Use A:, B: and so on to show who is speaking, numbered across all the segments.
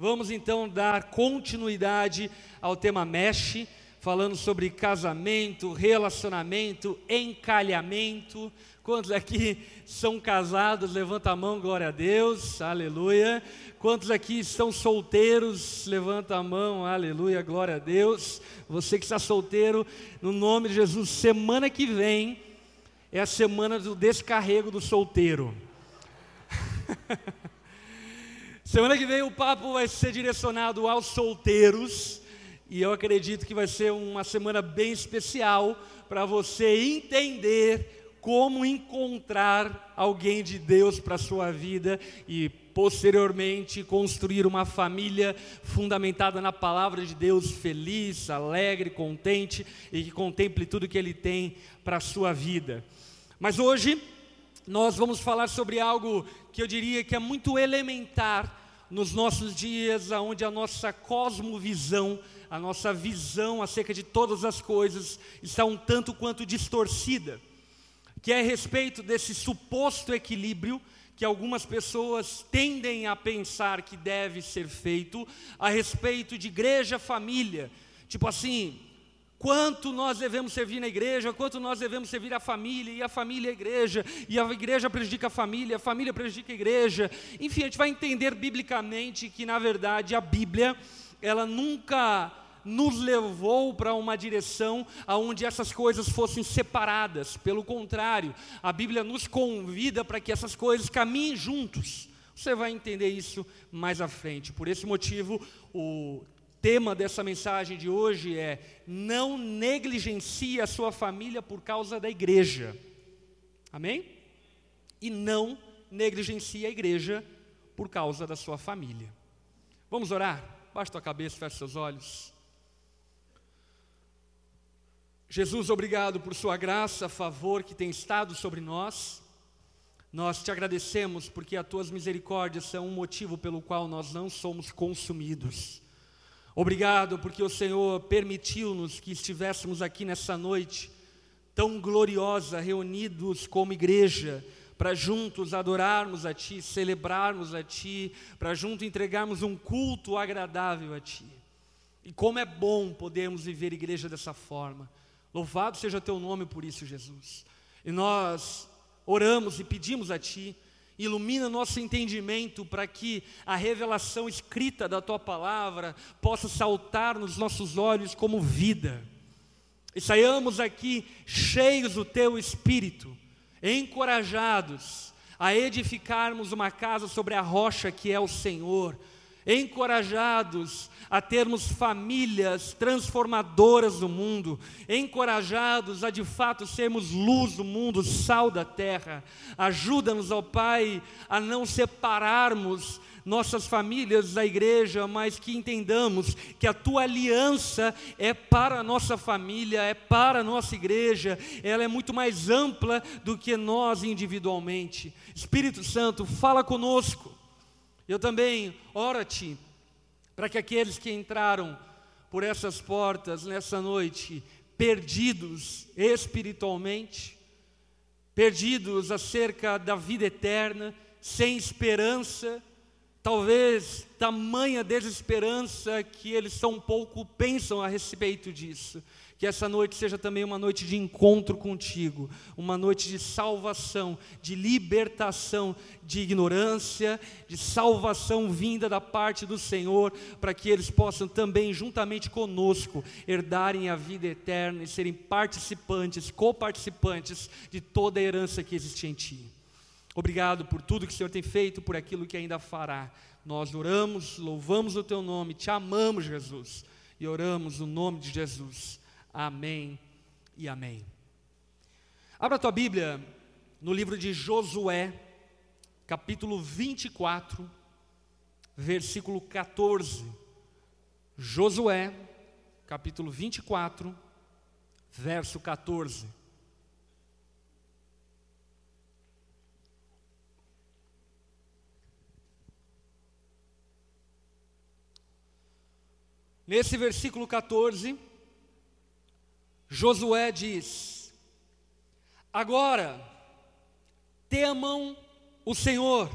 A: Vamos então dar continuidade ao tema Mexe, falando sobre casamento, relacionamento, encalhamento. Quantos aqui são casados? Levanta a mão, glória a Deus, aleluia. Quantos aqui estão solteiros? Levanta a mão, aleluia, glória a Deus. Você que está solteiro, no nome de Jesus, semana que vem é a semana do descarrego do solteiro. Semana que vem o papo vai ser direcionado aos solteiros e eu acredito que vai ser uma semana bem especial para você entender como encontrar alguém de Deus para a sua vida e posteriormente construir uma família fundamentada na palavra de Deus, feliz, alegre, contente e que contemple tudo que Ele tem para a sua vida. Mas hoje nós vamos falar sobre algo que eu diria que é muito elementar nos nossos dias, onde a nossa cosmovisão, a nossa visão acerca de todas as coisas está um tanto quanto distorcida, que é a respeito desse suposto equilíbrio que algumas pessoas tendem a pensar que deve ser feito a respeito de igreja, família, tipo assim, Quanto nós devemos servir na igreja, quanto nós devemos servir a família, e a família a igreja, e a igreja prejudica a família, a família prejudica a igreja. Enfim, a gente vai entender biblicamente que, na verdade, a Bíblia, ela nunca nos levou para uma direção onde essas coisas fossem separadas. Pelo contrário, a Bíblia nos convida para que essas coisas caminhem juntos. Você vai entender isso mais à frente. Por esse motivo, o tema dessa mensagem de hoje é: não negligencie a sua família por causa da igreja. Amém? E não negligencie a igreja por causa da sua família. Vamos orar? Baixe tua cabeça, feche seus olhos. Jesus, obrigado por sua graça, favor que tem estado sobre nós. Nós te agradecemos porque as tuas misericórdias são um motivo pelo qual nós não somos consumidos. Obrigado porque o Senhor permitiu-nos que estivéssemos aqui nessa noite tão gloriosa, reunidos como igreja, para juntos adorarmos a Ti, celebrarmos a Ti, para juntos entregarmos um culto agradável a Ti. E como é bom podermos viver igreja dessa forma. Louvado seja Teu nome por isso, Jesus. E nós oramos e pedimos a Ti ilumina nosso entendimento para que a revelação escrita da tua palavra possa saltar nos nossos olhos como vida. E saiamos aqui cheios do teu espírito, encorajados a edificarmos uma casa sobre a rocha que é o Senhor encorajados a termos famílias transformadoras do mundo, encorajados a de fato sermos luz do mundo, sal da terra. Ajuda-nos, ó Pai, a não separarmos nossas famílias da igreja, mas que entendamos que a tua aliança é para a nossa família, é para a nossa igreja, ela é muito mais ampla do que nós individualmente. Espírito Santo, fala conosco eu também oro-te para que aqueles que entraram por essas portas nessa noite, perdidos espiritualmente, perdidos acerca da vida eterna, sem esperança, talvez tamanha desesperança que eles tão pouco pensam a respeito disso. Que essa noite seja também uma noite de encontro contigo, uma noite de salvação, de libertação de ignorância, de salvação vinda da parte do Senhor, para que eles possam também, juntamente conosco, herdarem a vida eterna e serem participantes, coparticipantes de toda a herança que existe em Ti. Obrigado por tudo que o Senhor tem feito, por aquilo que ainda fará. Nós oramos, louvamos o Teu nome, te amamos, Jesus, e oramos no nome de Jesus. Amém e amém. Abra tua Bíblia no livro de Josué, capítulo 24, versículo 14. Josué, capítulo 24, verso 14. Nesse versículo 14, Josué diz: Agora, temam o Senhor,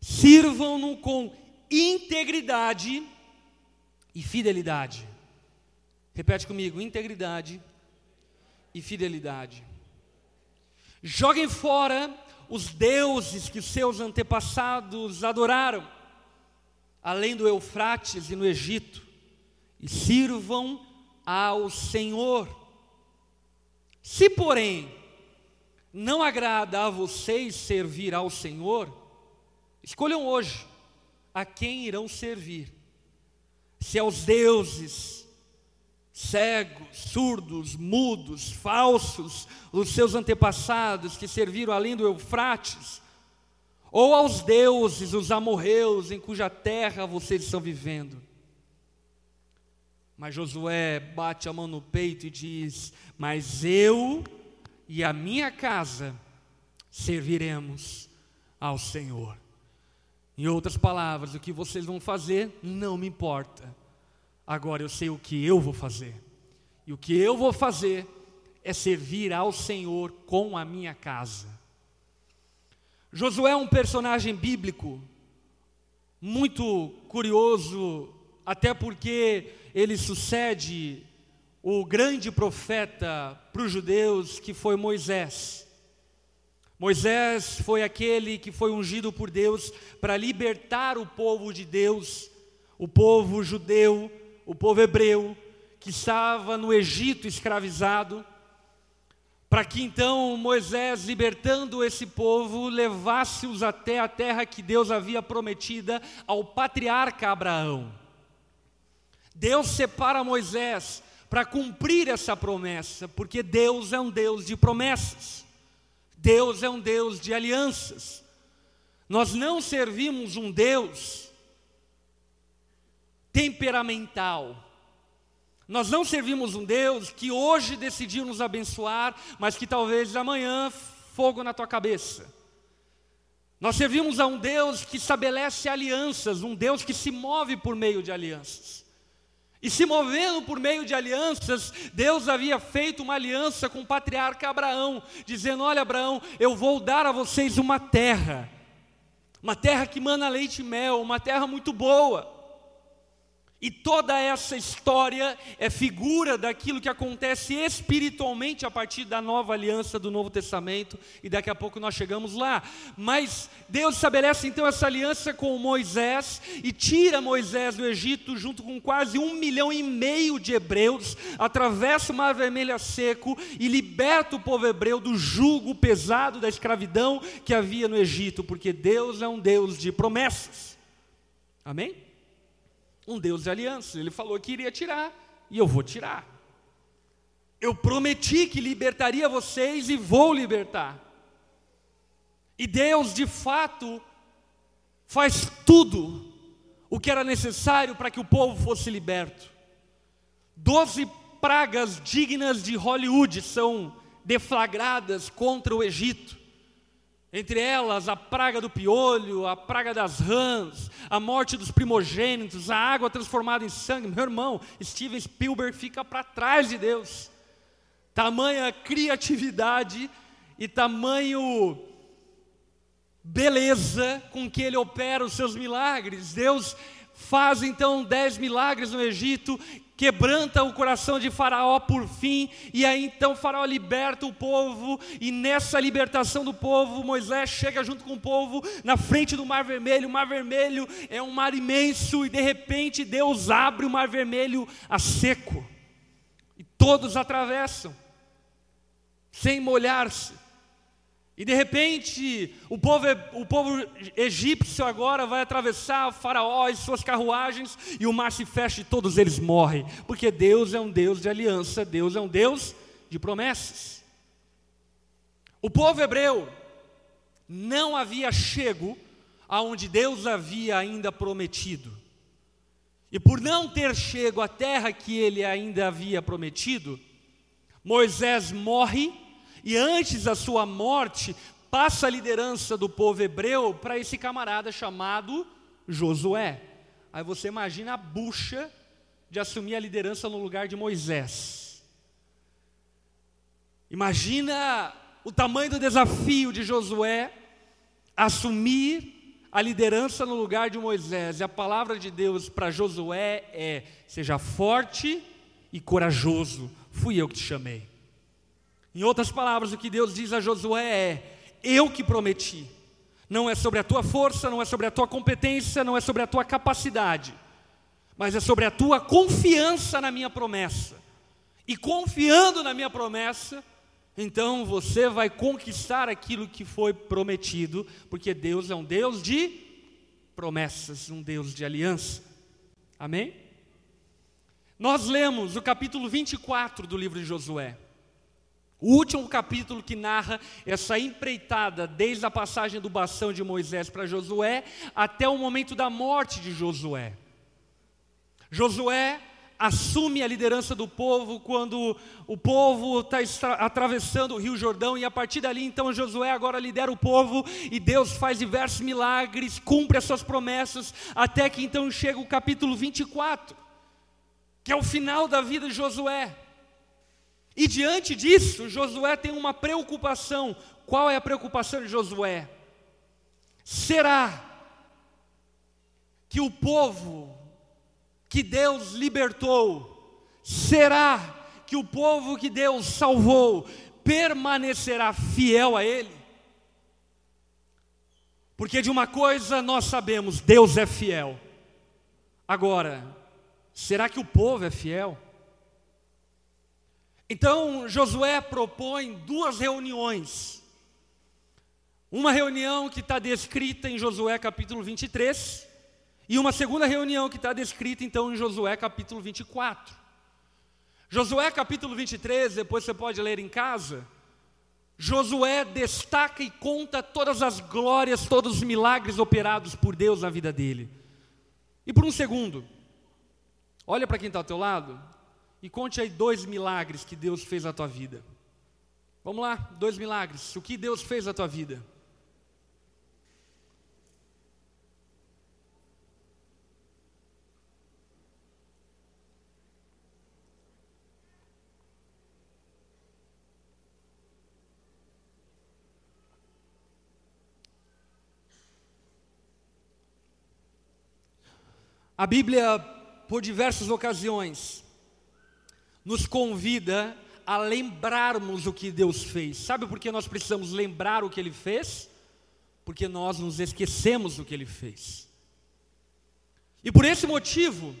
A: sirvam-no com integridade e fidelidade. Repete comigo: integridade e fidelidade. Joguem fora os deuses que seus antepassados adoraram, além do Eufrates e no Egito, e sirvam ao Senhor. Se, porém, não agrada a vocês servir ao Senhor, escolham hoje a quem irão servir. Se aos deuses cegos, surdos, mudos, falsos, os seus antepassados que serviram além do Eufrates, ou aos deuses, os amorreus, em cuja terra vocês estão vivendo. Mas Josué bate a mão no peito e diz: Mas eu e a minha casa serviremos ao Senhor. Em outras palavras, o que vocês vão fazer não me importa. Agora eu sei o que eu vou fazer. E o que eu vou fazer é servir ao Senhor com a minha casa. Josué é um personagem bíblico muito curioso, até porque ele sucede o grande profeta para os judeus que foi Moisés. Moisés foi aquele que foi ungido por Deus para libertar o povo de Deus, o povo judeu, o povo hebreu, que estava no Egito escravizado, para que então Moisés, libertando esse povo, levasse-os até a terra que Deus havia prometida ao patriarca Abraão. Deus separa Moisés para cumprir essa promessa, porque Deus é um Deus de promessas, Deus é um Deus de alianças. Nós não servimos um Deus temperamental, nós não servimos um Deus que hoje decidiu nos abençoar, mas que talvez amanhã fogo na tua cabeça. Nós servimos a um Deus que estabelece alianças, um Deus que se move por meio de alianças. E se movendo por meio de alianças, Deus havia feito uma aliança com o patriarca Abraão, dizendo: Olha, Abraão, eu vou dar a vocês uma terra, uma terra que mana leite e mel, uma terra muito boa. E toda essa história é figura daquilo que acontece espiritualmente a partir da nova aliança do Novo Testamento, e daqui a pouco nós chegamos lá. Mas Deus estabelece então essa aliança com Moisés e tira Moisés do Egito, junto com quase um milhão e meio de hebreus, atravessa o Mar Vermelho seco e liberta o povo hebreu do jugo pesado da escravidão que havia no Egito, porque Deus é um Deus de promessas. Amém? Um Deus de aliança. Ele falou que iria tirar, e eu vou tirar. Eu prometi que libertaria vocês e vou libertar. E Deus, de fato, faz tudo o que era necessário para que o povo fosse liberto. Doze pragas dignas de Hollywood são deflagradas contra o Egito. Entre elas, a praga do piolho, a praga das rãs, a morte dos primogênitos, a água transformada em sangue. Meu irmão, Steven Spielberg fica para trás de Deus. Tamanha criatividade e tamanho beleza com que ele opera os seus milagres. Deus faz então dez milagres no Egito quebranta o coração de Faraó por fim, e aí então Faraó liberta o povo, e nessa libertação do povo, Moisés chega junto com o povo na frente do Mar Vermelho. O Mar Vermelho é um mar imenso, e de repente Deus abre o Mar Vermelho a seco, e todos atravessam, sem molhar-se. E de repente, o povo, o povo egípcio agora vai atravessar Faraó e suas carruagens, e o mar se fecha e todos eles morrem, porque Deus é um Deus de aliança, Deus é um Deus de promessas. O povo hebreu não havia chego aonde Deus havia ainda prometido. E por não ter chego à terra que ele ainda havia prometido, Moisés morre e antes da sua morte, passa a liderança do povo hebreu para esse camarada chamado Josué. Aí você imagina a bucha de assumir a liderança no lugar de Moisés. Imagina o tamanho do desafio de Josué assumir a liderança no lugar de Moisés. E a palavra de Deus para Josué é: seja forte e corajoso, fui eu que te chamei. Em outras palavras, o que Deus diz a Josué é: eu que prometi. Não é sobre a tua força, não é sobre a tua competência, não é sobre a tua capacidade, mas é sobre a tua confiança na minha promessa. E confiando na minha promessa, então você vai conquistar aquilo que foi prometido, porque Deus é um Deus de promessas, um Deus de aliança. Amém? Nós lemos o capítulo 24 do livro de Josué. O último capítulo que narra essa empreitada, desde a passagem do bastão de Moisés para Josué, até o momento da morte de Josué. Josué assume a liderança do povo quando o povo está atravessando o Rio Jordão, e a partir dali, então, Josué agora lidera o povo, e Deus faz diversos milagres, cumpre as suas promessas, até que então chega o capítulo 24, que é o final da vida de Josué. E diante disso, Josué tem uma preocupação. Qual é a preocupação de Josué? Será que o povo que Deus libertou, será que o povo que Deus salvou permanecerá fiel a Ele? Porque de uma coisa nós sabemos, Deus é fiel. Agora, será que o povo é fiel? Então Josué propõe duas reuniões. Uma reunião que está descrita em Josué capítulo 23, e uma segunda reunião que está descrita então em Josué capítulo 24. Josué capítulo 23, depois você pode ler em casa. Josué destaca e conta todas as glórias, todos os milagres operados por Deus na vida dele. E por um segundo, olha para quem está ao teu lado e conte aí dois milagres que Deus fez na tua vida. Vamos lá, dois milagres. O que Deus fez na tua vida? A Bíblia, por diversas ocasiões, nos convida a lembrarmos o que Deus fez. Sabe por que nós precisamos lembrar o que Ele fez? Porque nós nos esquecemos do que Ele fez. E por esse motivo,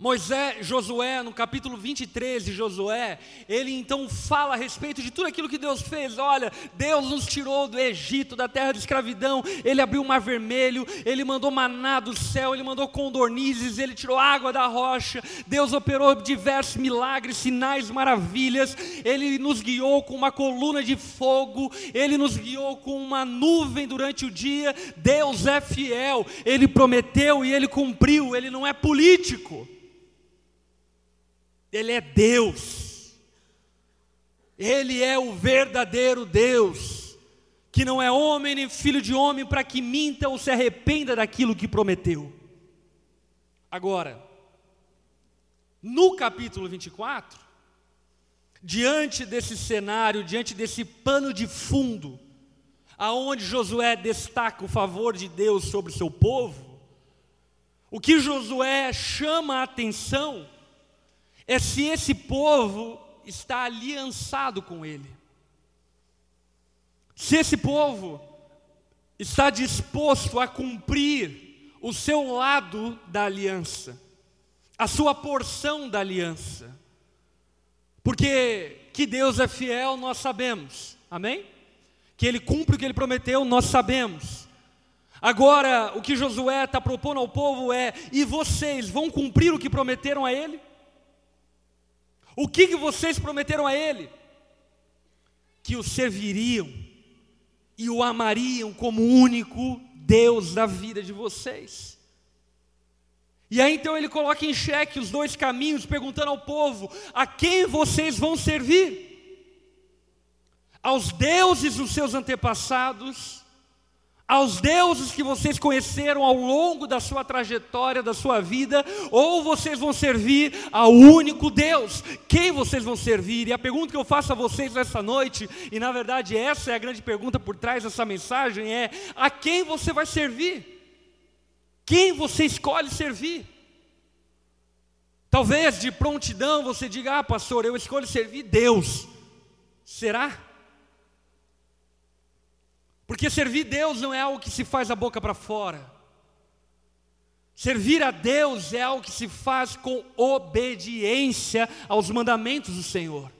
A: Moisés, Josué, no capítulo 23 de Josué, ele então fala a respeito de tudo aquilo que Deus fez. Olha, Deus nos tirou do Egito, da terra de escravidão, ele abriu o mar vermelho, ele mandou maná do céu, ele mandou condornizes, ele tirou água da rocha. Deus operou diversos milagres, sinais, maravilhas. Ele nos guiou com uma coluna de fogo, ele nos guiou com uma nuvem durante o dia. Deus é fiel, ele prometeu e ele cumpriu, ele não é político. Ele é Deus. Ele é o verdadeiro Deus, que não é homem nem filho de homem para que minta ou se arrependa daquilo que prometeu. Agora, no capítulo 24, diante desse cenário, diante desse pano de fundo, aonde Josué destaca o favor de Deus sobre o seu povo, o que Josué chama a atenção é se esse povo está aliançado com Ele. Se esse povo está disposto a cumprir o seu lado da aliança, a sua porção da aliança. Porque que Deus é fiel, nós sabemos, amém? Que Ele cumpre o que Ele prometeu, nós sabemos. Agora, o que Josué está propondo ao povo é: e vocês vão cumprir o que prometeram a Ele? O que, que vocês prometeram a ele? Que o serviriam e o amariam como único Deus da vida de vocês. E aí então ele coloca em xeque os dois caminhos, perguntando ao povo: a quem vocês vão servir? Aos deuses dos seus antepassados, aos deuses que vocês conheceram ao longo da sua trajetória, da sua vida, ou vocês vão servir ao único Deus. Quem vocês vão servir? E a pergunta que eu faço a vocês nessa noite, e na verdade essa é a grande pergunta por trás dessa mensagem, é: a quem você vai servir? Quem você escolhe servir? Talvez de prontidão você diga: Ah, pastor, eu escolho servir Deus. Será? Porque servir Deus não é algo que se faz a boca para fora. Servir a Deus é algo que se faz com obediência aos mandamentos do Senhor.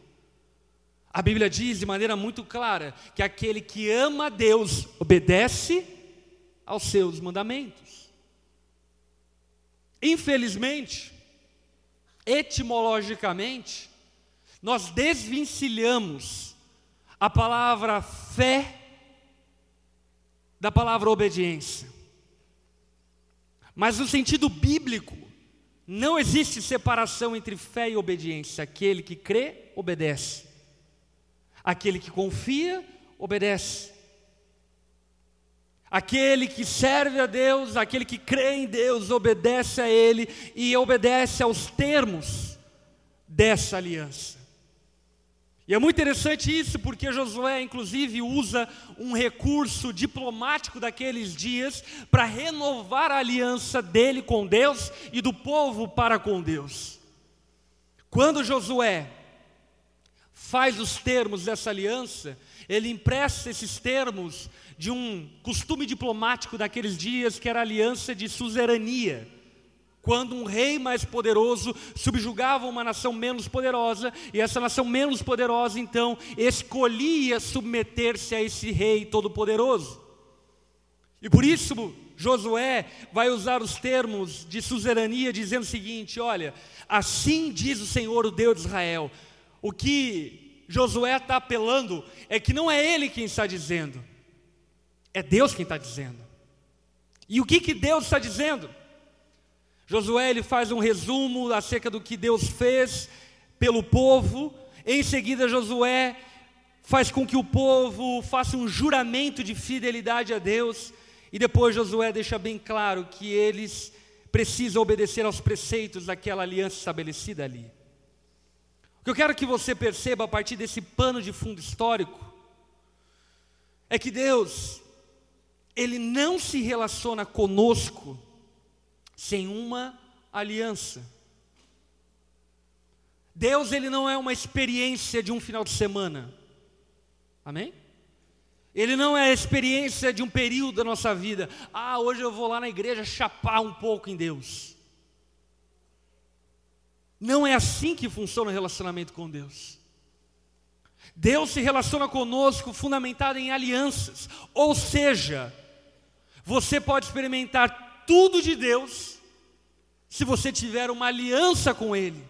A: A Bíblia diz de maneira muito clara que aquele que ama a Deus obedece aos seus mandamentos. Infelizmente, etimologicamente, nós desvencilhamos a palavra fé da palavra obediência. Mas no sentido bíblico, não existe separação entre fé e obediência. Aquele que crê, obedece. Aquele que confia, obedece. Aquele que serve a Deus, aquele que crê em Deus, obedece a Ele e obedece aos termos dessa aliança. E é muito interessante isso, porque Josué, inclusive, usa um recurso diplomático daqueles dias para renovar a aliança dele com Deus e do povo para com Deus. Quando Josué faz os termos dessa aliança, ele empresta esses termos de um costume diplomático daqueles dias, que era a aliança de suzerania quando um rei mais poderoso subjugava uma nação menos poderosa, e essa nação menos poderosa então escolhia submeter-se a esse rei todo-poderoso. E por isso Josué vai usar os termos de suzerania, dizendo o seguinte: olha, assim diz o Senhor, o Deus de Israel. O que Josué está apelando é que não é ele quem está dizendo, é Deus quem está dizendo. E o que, que Deus está dizendo? Josué ele faz um resumo acerca do que Deus fez pelo povo. Em seguida, Josué faz com que o povo faça um juramento de fidelidade a Deus. E depois Josué deixa bem claro que eles precisam obedecer aos preceitos daquela aliança estabelecida ali. O que eu quero que você perceba a partir desse pano de fundo histórico é que Deus, Ele não se relaciona conosco sem uma aliança. Deus ele não é uma experiência de um final de semana. Amém? Ele não é a experiência de um período da nossa vida. Ah, hoje eu vou lá na igreja chapar um pouco em Deus. Não é assim que funciona o relacionamento com Deus. Deus se relaciona conosco fundamentado em alianças. Ou seja, você pode experimentar tudo de Deus se você tiver uma aliança com Ele.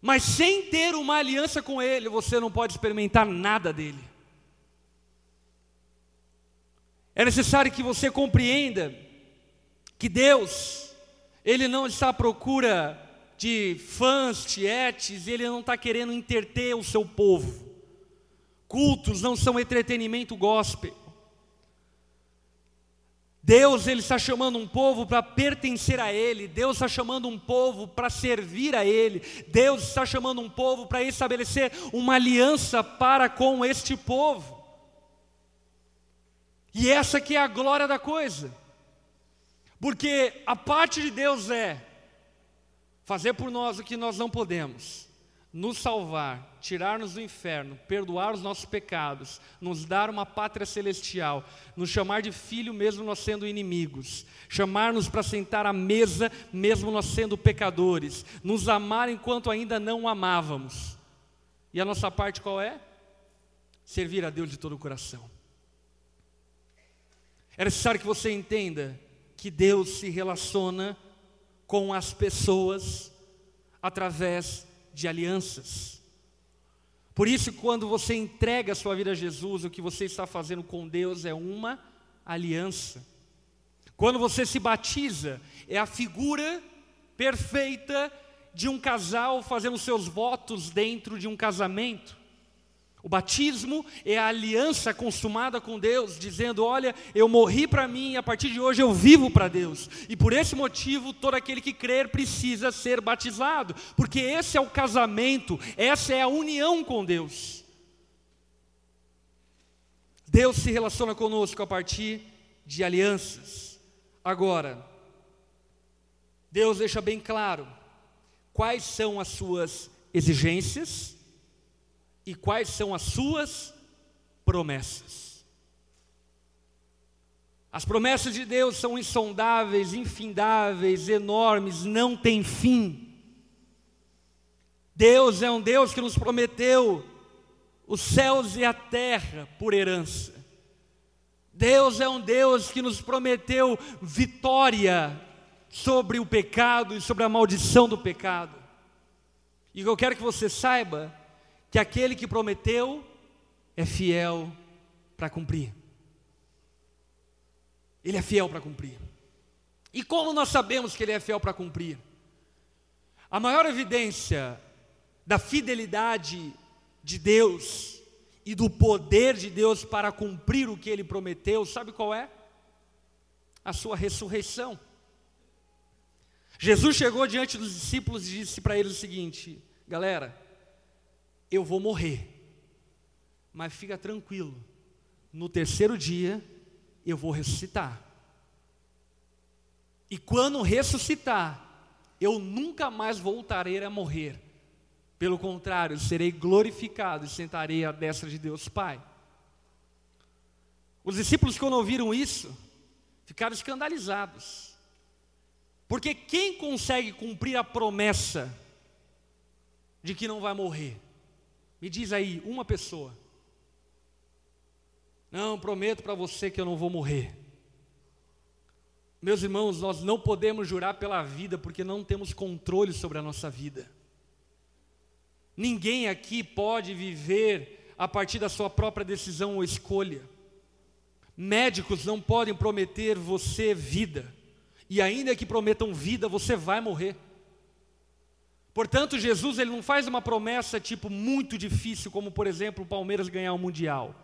A: Mas sem ter uma aliança com Ele, você não pode experimentar nada dele. É necessário que você compreenda que Deus, Ele não está à procura de fãs, tietes, Ele não está querendo interter o seu povo. Cultos não são entretenimento gospel. Deus ele está chamando um povo para pertencer a Ele, Deus está chamando um povo para servir a Ele, Deus está chamando um povo para estabelecer uma aliança para com este povo. E essa que é a glória da coisa, porque a parte de Deus é fazer por nós o que nós não podemos, nos salvar, tirar-nos do inferno, perdoar os nossos pecados, nos dar uma pátria celestial, nos chamar de filho mesmo nós sendo inimigos, chamar-nos para sentar à mesa mesmo nós sendo pecadores, nos amar enquanto ainda não amávamos. E a nossa parte qual é? Servir a Deus de todo o coração. É necessário que você entenda que Deus se relaciona com as pessoas através de alianças. Por isso, quando você entrega a sua vida a Jesus, o que você está fazendo com Deus é uma aliança. Quando você se batiza, é a figura perfeita de um casal fazendo seus votos dentro de um casamento. O batismo é a aliança consumada com Deus, dizendo: Olha, eu morri para mim e a partir de hoje eu vivo para Deus. E por esse motivo, todo aquele que crer precisa ser batizado, porque esse é o casamento, essa é a união com Deus. Deus se relaciona conosco a partir de alianças. Agora, Deus deixa bem claro quais são as suas exigências e quais são as suas promessas. As promessas de Deus são insondáveis, infindáveis, enormes, não tem fim. Deus é um Deus que nos prometeu os céus e a terra por herança. Deus é um Deus que nos prometeu vitória sobre o pecado e sobre a maldição do pecado. E eu quero que você saiba que aquele que prometeu é fiel para cumprir. Ele é fiel para cumprir. E como nós sabemos que ele é fiel para cumprir? A maior evidência da fidelidade de Deus e do poder de Deus para cumprir o que ele prometeu, sabe qual é? A sua ressurreição. Jesus chegou diante dos discípulos e disse para eles o seguinte: galera, eu vou morrer. Mas fica tranquilo, no terceiro dia eu vou ressuscitar. E quando ressuscitar, eu nunca mais voltarei a morrer. Pelo contrário, serei glorificado e sentarei à destra de Deus Pai. Os discípulos, quando ouviram isso, ficaram escandalizados. Porque quem consegue cumprir a promessa de que não vai morrer? Me diz aí, uma pessoa. Não, prometo para você que eu não vou morrer. Meus irmãos, nós não podemos jurar pela vida porque não temos controle sobre a nossa vida. Ninguém aqui pode viver a partir da sua própria decisão ou escolha. Médicos não podem prometer você vida, e ainda que prometam vida, você vai morrer. Portanto, Jesus ele não faz uma promessa tipo muito difícil, como por exemplo o Palmeiras ganhar o mundial.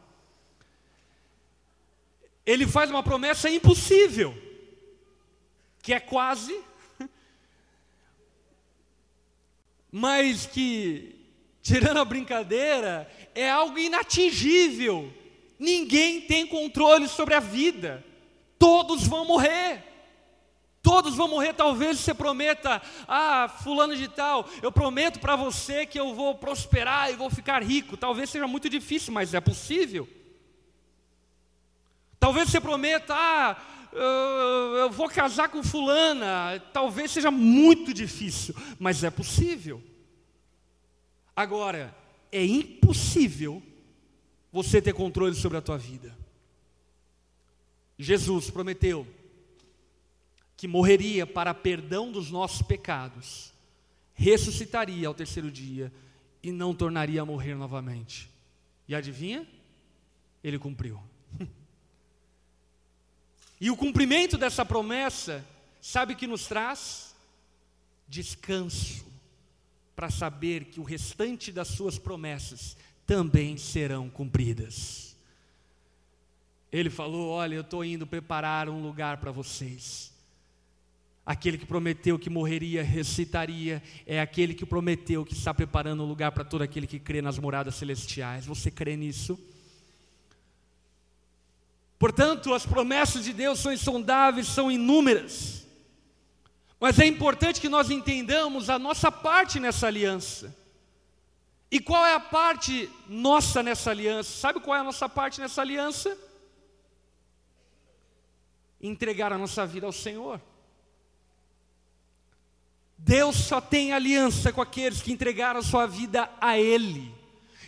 A: Ele faz uma promessa impossível, que é quase, mas que, tirando a brincadeira, é algo inatingível. Ninguém tem controle sobre a vida. Todos vão morrer. Todos vão morrer, talvez você prometa, ah, fulano de tal, eu prometo para você que eu vou prosperar e vou ficar rico. Talvez seja muito difícil, mas é possível. Talvez você prometa, ah, eu vou casar com fulana. Talvez seja muito difícil, mas é possível. Agora, é impossível você ter controle sobre a tua vida. Jesus prometeu que morreria para perdão dos nossos pecados, ressuscitaria ao terceiro dia e não tornaria a morrer novamente. E adivinha? Ele cumpriu. e o cumprimento dessa promessa, sabe que nos traz? Descanso, para saber que o restante das suas promessas também serão cumpridas. Ele falou: Olha, eu estou indo preparar um lugar para vocês. Aquele que prometeu que morreria, recitaria, é aquele que prometeu que está preparando um lugar para todo aquele que crê nas moradas celestiais. Você crê nisso? Portanto, as promessas de Deus são insondáveis, são inúmeras. Mas é importante que nós entendamos a nossa parte nessa aliança. E qual é a parte nossa nessa aliança? Sabe qual é a nossa parte nessa aliança? Entregar a nossa vida ao Senhor. Deus só tem aliança com aqueles que entregaram a sua vida a Ele.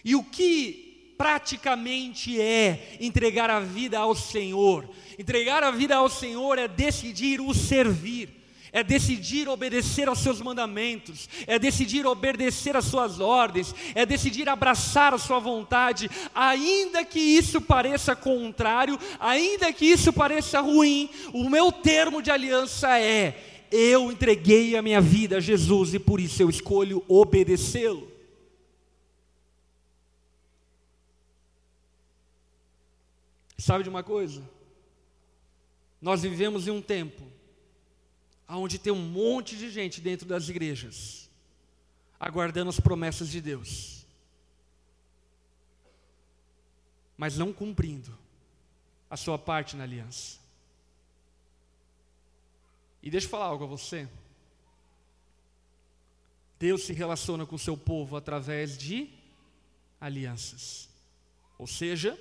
A: E o que praticamente é entregar a vida ao Senhor? Entregar a vida ao Senhor é decidir o servir. É decidir obedecer aos seus mandamentos, é decidir obedecer às suas ordens, é decidir abraçar a sua vontade, ainda que isso pareça contrário, ainda que isso pareça ruim, o meu termo de aliança é: eu entreguei a minha vida a Jesus e por isso eu escolho obedecê-lo. Sabe de uma coisa? Nós vivemos em um tempo onde tem um monte de gente dentro das igrejas, aguardando as promessas de Deus, mas não cumprindo a sua parte na aliança. E deixa eu falar algo a você. Deus se relaciona com o seu povo através de alianças. Ou seja,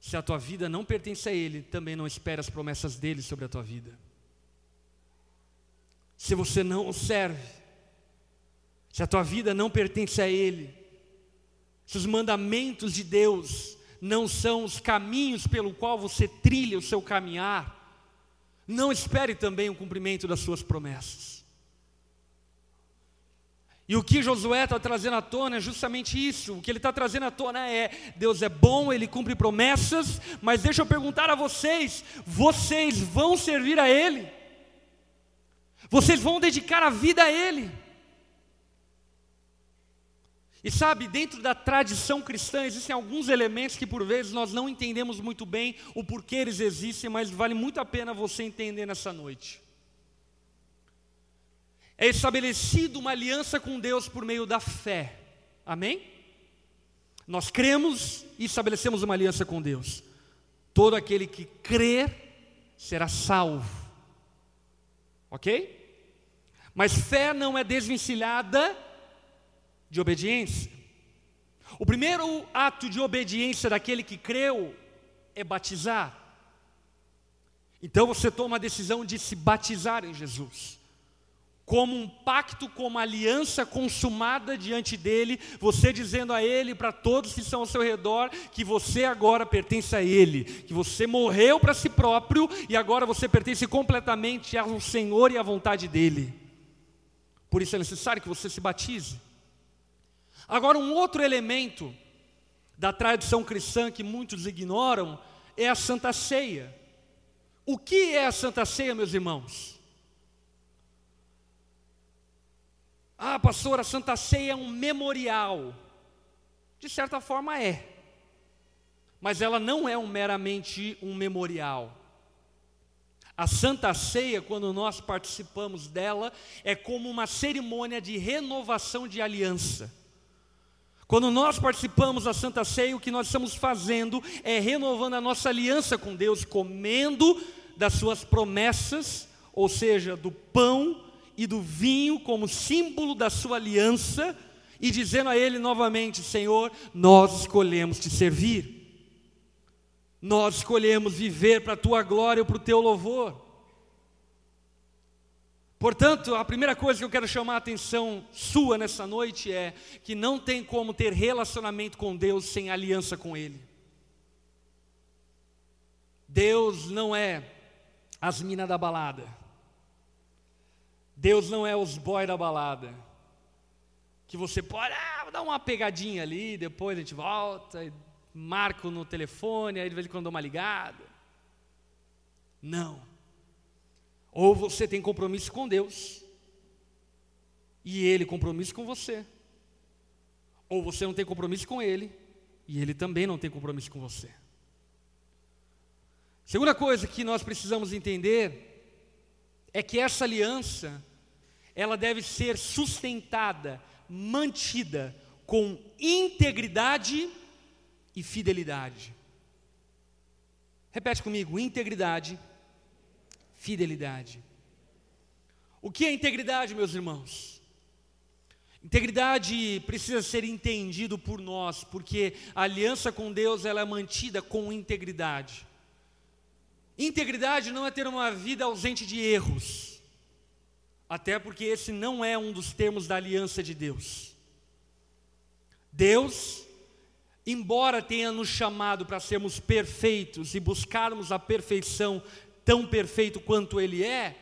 A: se a tua vida não pertence a Ele, também não espere as promessas dele sobre a tua vida. Se você não o serve, se a tua vida não pertence a Ele, se os mandamentos de Deus não são os caminhos pelo qual você trilha o seu caminhar, não espere também o cumprimento das suas promessas. E o que Josué está trazendo à tona é justamente isso. O que ele está trazendo à tona é: Deus é bom, ele cumpre promessas, mas deixa eu perguntar a vocês: vocês vão servir a Ele? Vocês vão dedicar a vida a Ele? E sabe, dentro da tradição cristã existem alguns elementos que por vezes nós não entendemos muito bem o porquê eles existem, mas vale muito a pena você entender nessa noite é estabelecida uma aliança com Deus por meio da fé. Amém? Nós cremos e estabelecemos uma aliança com Deus. Todo aquele que crer será salvo. Ok? Mas fé não é desvencilhada de obediência. O primeiro ato de obediência daquele que creu é batizar. Então você toma a decisão de se batizar em Jesus como um pacto, como aliança consumada diante dele, você dizendo a ele, para todos que estão ao seu redor, que você agora pertence a ele, que você morreu para si próprio e agora você pertence completamente ao Senhor e à vontade dele. Por isso é necessário que você se batize. Agora, um outro elemento da tradição cristã que muitos ignoram é a Santa Ceia. O que é a Santa Ceia, meus irmãos? Ah, pastor, a Santa Ceia é um memorial. De certa forma é. Mas ela não é um, meramente um memorial. A Santa Ceia, quando nós participamos dela, é como uma cerimônia de renovação de aliança. Quando nós participamos da Santa Ceia, o que nós estamos fazendo é renovando a nossa aliança com Deus, comendo das suas promessas, ou seja, do pão e do vinho como símbolo da sua aliança e dizendo a ele novamente: Senhor, nós escolhemos te servir. Nós escolhemos viver para a tua glória ou para o teu louvor. Portanto, a primeira coisa que eu quero chamar a atenção sua nessa noite é que não tem como ter relacionamento com Deus sem aliança com Ele. Deus não é as minas da balada. Deus não é os boy da balada. Que você pode ah, dar uma pegadinha ali, depois a gente volta, marco no telefone, aí de vez em quando dou uma ligada. Não. Ou você tem compromisso com Deus, e Ele compromisso com você. Ou você não tem compromisso com Ele, e Ele também não tem compromisso com você. Segunda coisa que nós precisamos entender é que essa aliança ela deve ser sustentada, mantida com integridade e fidelidade. Repete comigo: integridade, fidelidade. O que é integridade, meus irmãos? Integridade precisa ser entendido por nós, porque a aliança com Deus ela é mantida com integridade. Integridade não é ter uma vida ausente de erros. Até porque esse não é um dos termos da aliança de Deus. Deus, embora tenha nos chamado para sermos perfeitos e buscarmos a perfeição tão perfeito quanto Ele é,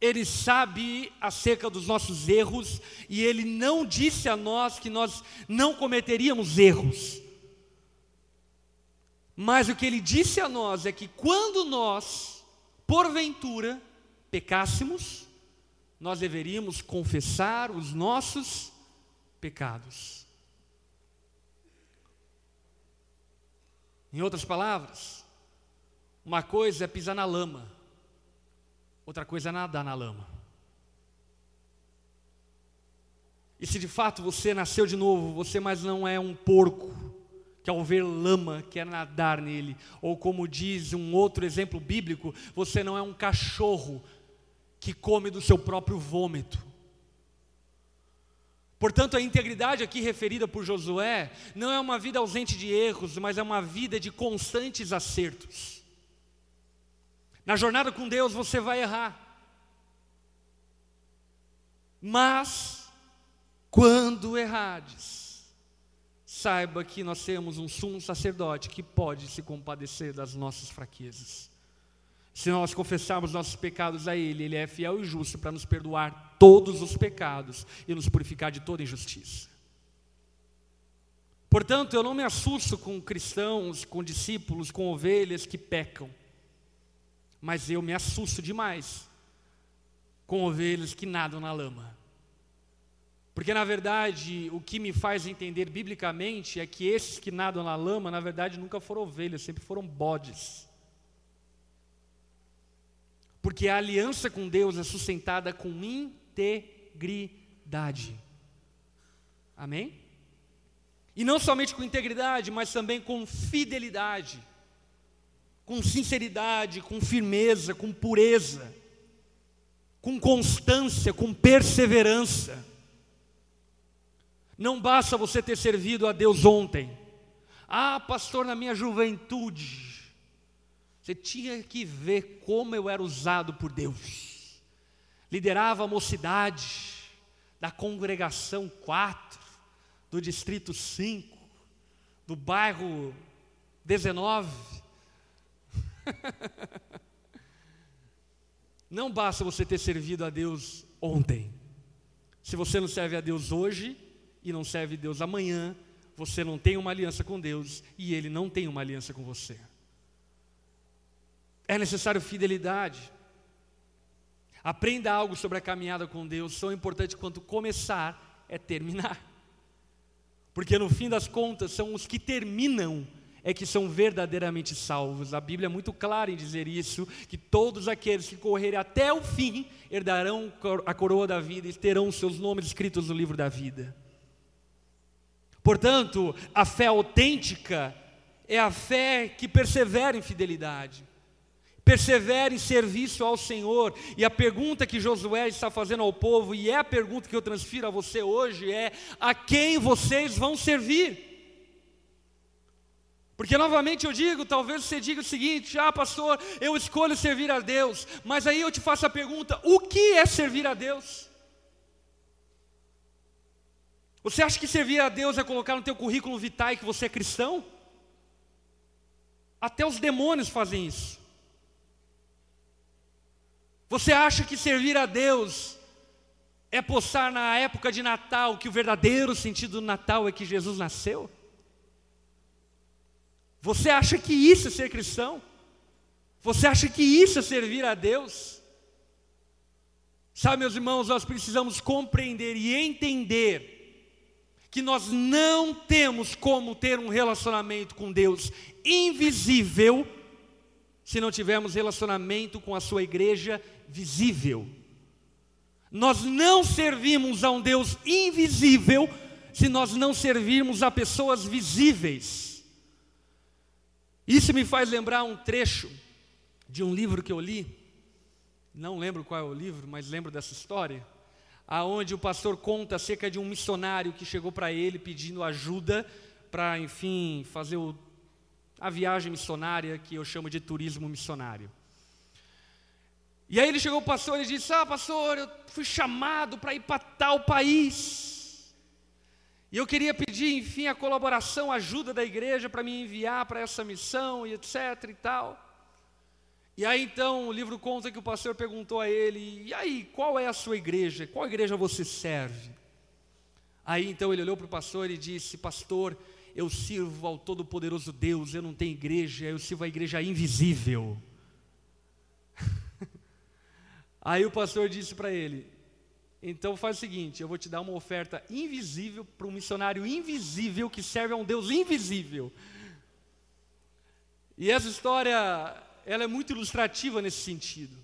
A: Ele sabe acerca dos nossos erros e Ele não disse a nós que nós não cometeríamos erros. Mas o que Ele disse a nós é que quando nós, porventura, pecássemos, nós deveríamos confessar os nossos pecados. Em outras palavras, uma coisa é pisar na lama, outra coisa é nadar na lama. E se de fato você nasceu de novo, você mais não é um porco que ao ver lama quer nadar nele, ou como diz um outro exemplo bíblico, você não é um cachorro que come do seu próprio vômito. Portanto, a integridade aqui referida por Josué não é uma vida ausente de erros, mas é uma vida de constantes acertos. Na jornada com Deus você vai errar. Mas, quando errades, saiba que nós temos um sumo sacerdote que pode se compadecer das nossas fraquezas. Se nós confessarmos nossos pecados a Ele, Ele é fiel e justo para nos perdoar todos os pecados e nos purificar de toda injustiça. Portanto, eu não me assusto com cristãos, com discípulos, com ovelhas que pecam, mas eu me assusto demais com ovelhas que nadam na lama. Porque, na verdade, o que me faz entender biblicamente é que esses que nadam na lama, na verdade, nunca foram ovelhas, sempre foram bodes. Porque a aliança com Deus é sustentada com integridade. Amém? E não somente com integridade, mas também com fidelidade, com sinceridade, com firmeza, com pureza, com constância, com perseverança. Não basta você ter servido a Deus ontem. Ah, pastor, na minha juventude, você tinha que ver como eu era usado por Deus. Liderava a mocidade da congregação 4, do distrito 5, do bairro 19. Não basta você ter servido a Deus ontem. Se você não serve a Deus hoje e não serve a Deus amanhã, você não tem uma aliança com Deus e Ele não tem uma aliança com você. É necessário fidelidade. Aprenda algo sobre a caminhada com Deus, tão importante quanto começar é terminar. Porque no fim das contas, são os que terminam é que são verdadeiramente salvos. A Bíblia é muito clara em dizer isso, que todos aqueles que correrem até o fim herdarão a coroa da vida e terão seus nomes escritos no livro da vida. Portanto, a fé autêntica é a fé que persevera em fidelidade persevere em serviço ao Senhor. E a pergunta que Josué está fazendo ao povo, e é a pergunta que eu transfiro a você hoje, é: a quem vocês vão servir? Porque novamente eu digo, talvez você diga o seguinte: ah, pastor, eu escolho servir a Deus, mas aí eu te faço a pergunta: o que é servir a Deus? Você acha que servir a Deus é colocar no teu currículo vitae que você é cristão? Até os demônios fazem isso. Você acha que servir a Deus é postar na época de Natal que o verdadeiro sentido do Natal é que Jesus nasceu? Você acha que isso é ser cristão? Você acha que isso é servir a Deus? Sabe, meus irmãos, nós precisamos compreender e entender que nós não temos como ter um relacionamento com Deus invisível se não tivermos relacionamento com a sua igreja visível. Nós não servimos a um Deus invisível se nós não servirmos a pessoas visíveis. Isso me faz lembrar um trecho de um livro que eu li, não lembro qual é o livro, mas lembro dessa história, aonde o pastor conta acerca de um missionário que chegou para ele pedindo ajuda para, enfim, fazer o, a viagem missionária que eu chamo de turismo missionário. E aí ele chegou o pastor e disse: Ah, pastor, eu fui chamado para ir para tal país. E eu queria pedir, enfim, a colaboração, a ajuda da igreja para me enviar para essa missão e etc e tal. E aí então o livro conta que o pastor perguntou a ele: E aí, qual é a sua igreja? Qual igreja você serve? Aí então ele olhou para o pastor e disse: Pastor, eu sirvo ao Todo-Poderoso Deus, eu não tenho igreja, eu sirvo a igreja invisível. Aí o pastor disse para ele: então faz o seguinte, eu vou te dar uma oferta invisível para um missionário invisível que serve a um Deus invisível. E essa história, ela é muito ilustrativa nesse sentido.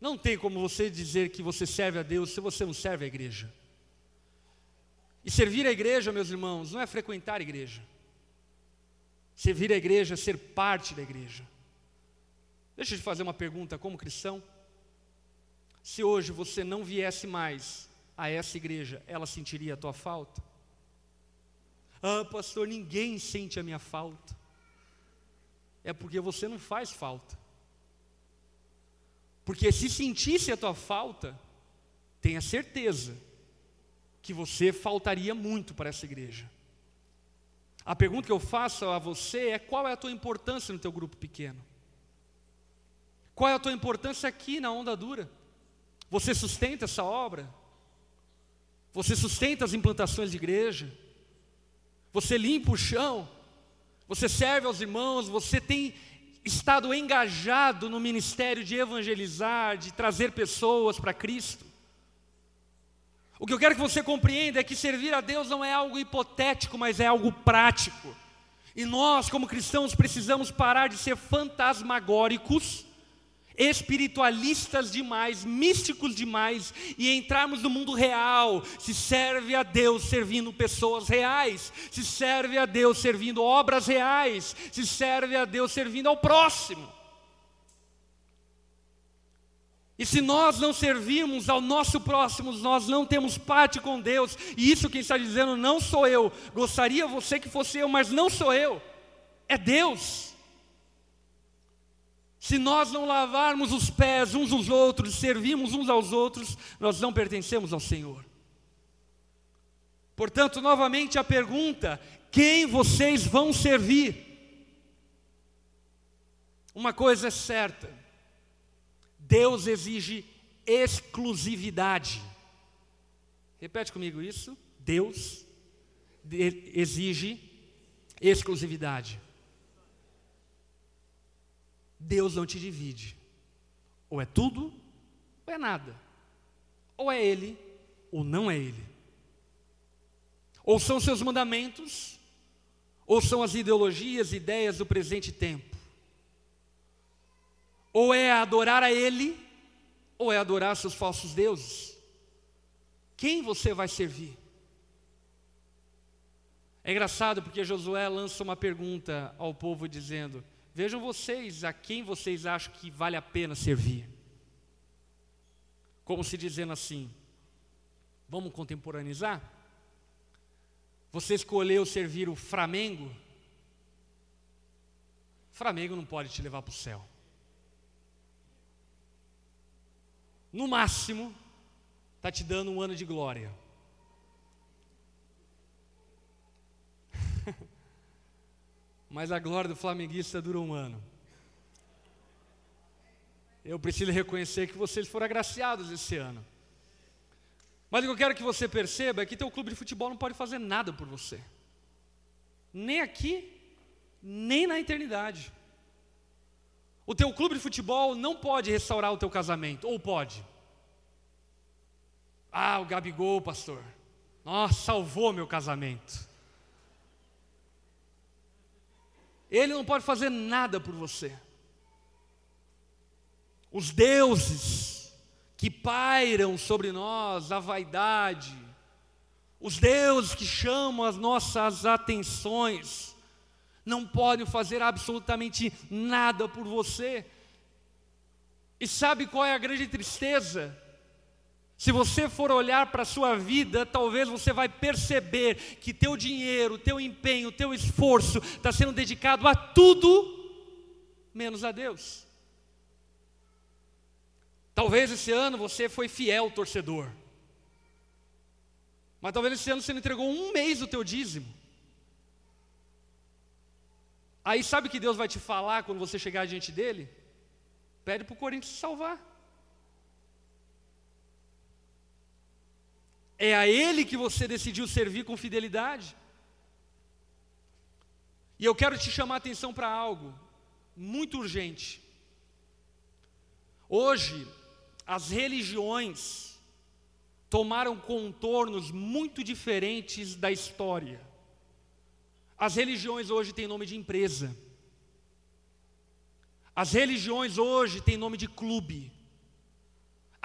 A: Não tem como você dizer que você serve a Deus se você não serve a igreja. E servir a igreja, meus irmãos, não é frequentar a igreja. Servir a igreja é ser parte da igreja. Deixa eu te fazer uma pergunta como cristão. Se hoje você não viesse mais a essa igreja, ela sentiria a tua falta? Ah, pastor, ninguém sente a minha falta. É porque você não faz falta. Porque se sentisse a tua falta, tenha certeza que você faltaria muito para essa igreja. A pergunta que eu faço a você é qual é a tua importância no teu grupo pequeno? Qual é a tua importância aqui na onda dura? Você sustenta essa obra? Você sustenta as implantações de igreja? Você limpa o chão? Você serve aos irmãos? Você tem estado engajado no ministério de evangelizar, de trazer pessoas para Cristo? O que eu quero que você compreenda é que servir a Deus não é algo hipotético, mas é algo prático. E nós, como cristãos, precisamos parar de ser fantasmagóricos espiritualistas demais, místicos demais e entrarmos no mundo real. Se serve a Deus servindo pessoas reais, se serve a Deus servindo obras reais, se serve a Deus servindo ao próximo. E se nós não servirmos ao nosso próximo, nós não temos parte com Deus. E isso quem está dizendo não sou eu. Gostaria você que fosse eu, mas não sou eu. É Deus. Se nós não lavarmos os pés uns dos outros, servirmos uns aos outros, nós não pertencemos ao Senhor. Portanto, novamente a pergunta: quem vocês vão servir? Uma coisa é certa: Deus exige exclusividade. Repete comigo isso. Deus exige exclusividade. Deus não te divide. Ou é tudo, ou é nada. Ou é Ele, ou não é Ele. Ou são seus mandamentos, ou são as ideologias, ideias do presente tempo. Ou é adorar a Ele, ou é adorar seus falsos deuses. Quem você vai servir? É engraçado porque Josué lança uma pergunta ao povo dizendo: Vejam vocês a quem vocês acham que vale a pena servir. Como se dizendo assim: vamos contemporaneizar? Você escolheu servir o Flamengo? Flamengo não pode te levar para o céu. No máximo, está te dando um ano de glória. Mas a glória do flamenguista dura um ano. Eu preciso reconhecer que vocês foram agraciados esse ano. Mas o que eu quero que você perceba é que teu clube de futebol não pode fazer nada por você. Nem aqui, nem na eternidade. O teu clube de futebol não pode restaurar o teu casamento, ou pode? Ah, o Gabigol, pastor. Nossa, salvou meu casamento. Ele não pode fazer nada por você. Os deuses que pairam sobre nós, a vaidade, os deuses que chamam as nossas atenções, não podem fazer absolutamente nada por você. E sabe qual é a grande tristeza? Se você for olhar para a sua vida, talvez você vai perceber que teu dinheiro, teu empenho, teu esforço está sendo dedicado a tudo menos a Deus. Talvez esse ano você foi fiel torcedor. Mas talvez esse ano você não entregou um mês do teu dízimo. Aí sabe o que Deus vai te falar quando você chegar diante dele? Pede para o Corinthians salvar. É a Ele que você decidiu servir com fidelidade. E eu quero te chamar a atenção para algo muito urgente. Hoje, as religiões tomaram contornos muito diferentes da história. As religiões hoje têm nome de empresa. As religiões hoje têm nome de clube.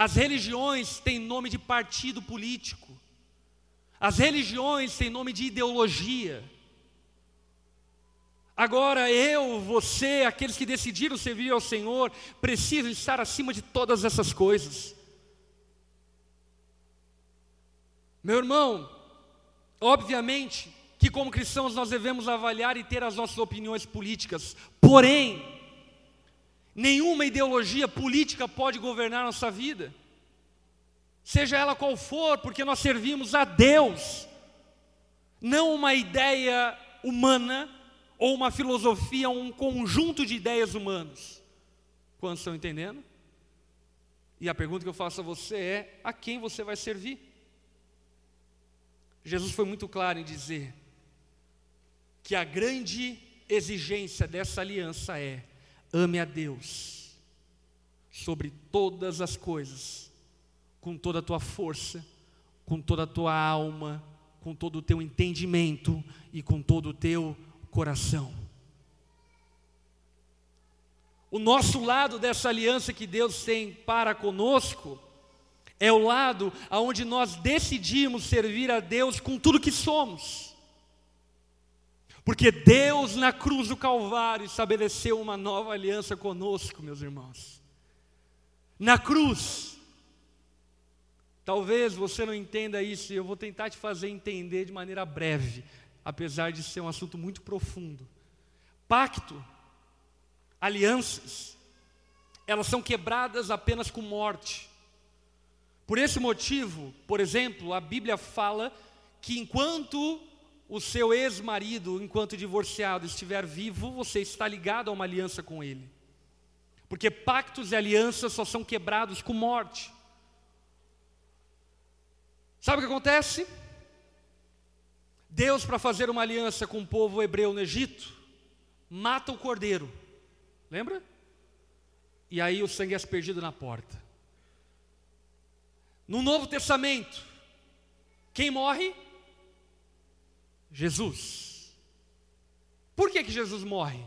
A: As religiões têm nome de partido político. As religiões têm nome de ideologia. Agora eu, você, aqueles que decidiram servir ao Senhor, precisam estar acima de todas essas coisas. Meu irmão, obviamente que como cristãos nós devemos avaliar e ter as nossas opiniões políticas, porém, nenhuma ideologia política pode governar nossa vida, seja ela qual for, porque nós servimos a Deus, não uma ideia humana ou uma filosofia, um conjunto de ideias humanas. Quantos estão entendendo? E a pergunta que eu faço a você é: a quem você vai servir? Jesus foi muito claro em dizer que a grande exigência dessa aliança é: ame a Deus sobre todas as coisas, com toda a tua força, com toda a tua alma, com todo o teu entendimento e com todo o teu coração. O nosso lado dessa aliança que Deus tem para conosco é o lado aonde nós decidimos servir a Deus com tudo que somos. Porque Deus na cruz do Calvário estabeleceu uma nova aliança conosco, meus irmãos. Na cruz. Talvez você não entenda isso, e eu vou tentar te fazer entender de maneira breve, apesar de ser um assunto muito profundo. Pacto, alianças, elas são quebradas apenas com morte. Por esse motivo, por exemplo, a Bíblia fala que enquanto o seu ex-marido, enquanto divorciado, estiver vivo, você está ligado a uma aliança com ele. Porque pactos e alianças só são quebrados com morte. Sabe o que acontece? Deus, para fazer uma aliança com o povo hebreu no Egito, mata o cordeiro. Lembra? E aí o sangue é aspergido na porta. No Novo Testamento, quem morre? Jesus. Por que, que Jesus morre?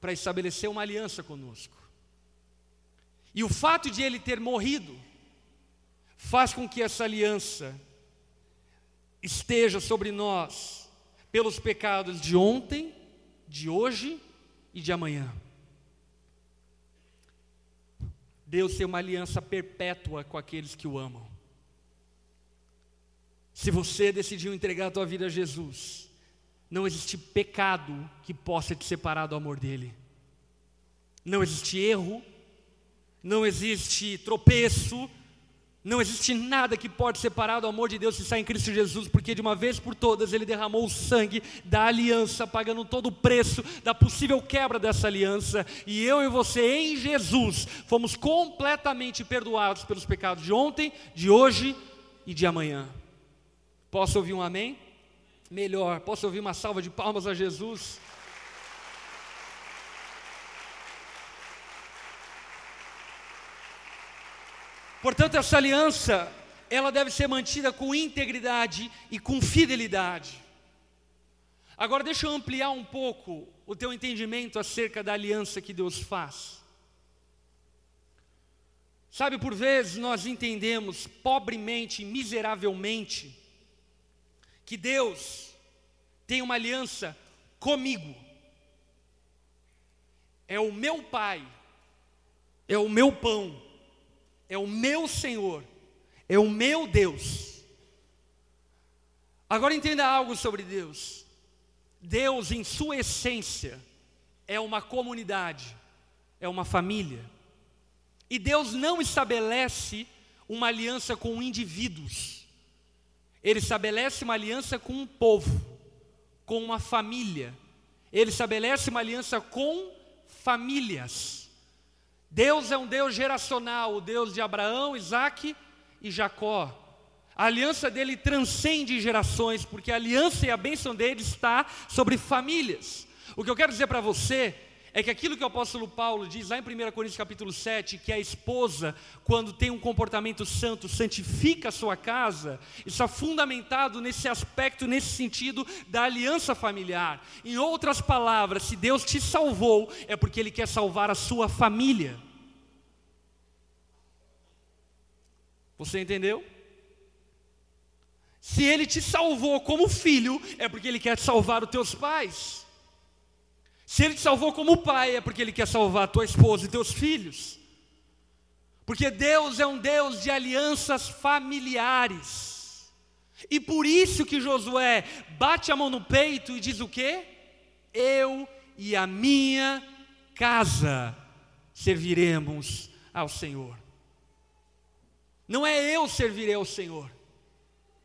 A: Para estabelecer uma aliança conosco. E o fato de ele ter morrido faz com que essa aliança esteja sobre nós pelos pecados de ontem, de hoje e de amanhã. Deus tem uma aliança perpétua com aqueles que o amam. Se você decidiu entregar a tua vida a Jesus, não existe pecado que possa te separar do amor dele. Não existe erro, não existe tropeço, não existe nada que pode separar do amor de Deus se está em Cristo Jesus, porque de uma vez por todas Ele derramou o sangue da aliança, pagando todo o preço da possível quebra dessa aliança, e eu e você em Jesus fomos completamente perdoados pelos pecados de ontem, de hoje e de amanhã. Posso ouvir um amém? Melhor, posso ouvir uma salva de palmas a Jesus? Portanto, essa aliança, ela deve ser mantida com integridade e com fidelidade. Agora deixa eu ampliar um pouco o teu entendimento acerca da aliança que Deus faz. Sabe, por vezes nós entendemos pobremente, miseravelmente, que Deus tem uma aliança comigo. É o meu Pai, é o meu pão, é o meu Senhor, é o meu Deus. Agora entenda algo sobre Deus. Deus, em sua essência, é uma comunidade, é uma família. E Deus não estabelece uma aliança com indivíduos, Ele estabelece uma aliança com um povo, com uma família, Ele estabelece uma aliança com famílias. Deus é um Deus geracional, o Deus de Abraão, Isaac e Jacó. A aliança dele transcende gerações, porque a aliança e a bênção dele está sobre famílias. O que eu quero dizer para você é que aquilo que o apóstolo Paulo diz lá em 1 Coríntios capítulo 7, que a esposa, quando tem um comportamento santo, santifica a sua casa, está fundamentado nesse aspecto, nesse sentido da aliança familiar. Em outras palavras, se Deus te salvou, é porque Ele quer salvar a sua família. Você entendeu? Se Ele te salvou como filho, é porque Ele quer salvar os teus pais. Se Ele te salvou como pai, é porque Ele quer salvar tua esposa e teus filhos. Porque Deus é um Deus de alianças familiares. E por isso que Josué bate a mão no peito e diz o quê? Eu e a minha casa serviremos ao Senhor. Não é eu servirei ao Senhor,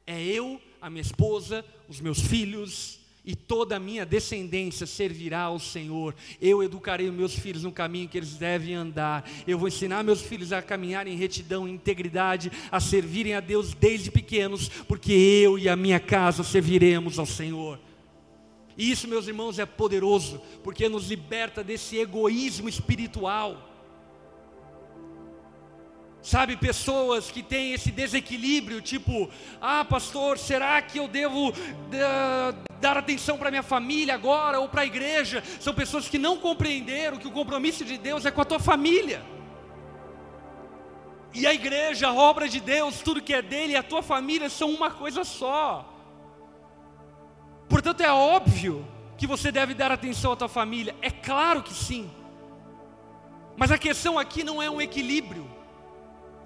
A: é eu, a minha esposa, os meus filhos, e toda a minha descendência servirá ao Senhor. Eu educarei os meus filhos no caminho que eles devem andar. Eu vou ensinar meus filhos a caminhar em retidão e integridade, a servirem a Deus desde pequenos, porque eu e a minha casa serviremos ao Senhor. E isso, meus irmãos, é poderoso, porque nos liberta desse egoísmo espiritual Sabe, pessoas que têm esse desequilíbrio, tipo, ah, pastor, será que eu devo dar atenção para minha família agora ou para a igreja? São pessoas que não compreenderam que o compromisso de Deus é com a tua família. E a igreja, a obra de Deus, tudo que é dele e a tua família são uma coisa só. Portanto, é óbvio que você deve dar atenção à tua família, é claro que sim. Mas a questão aqui não é um equilíbrio.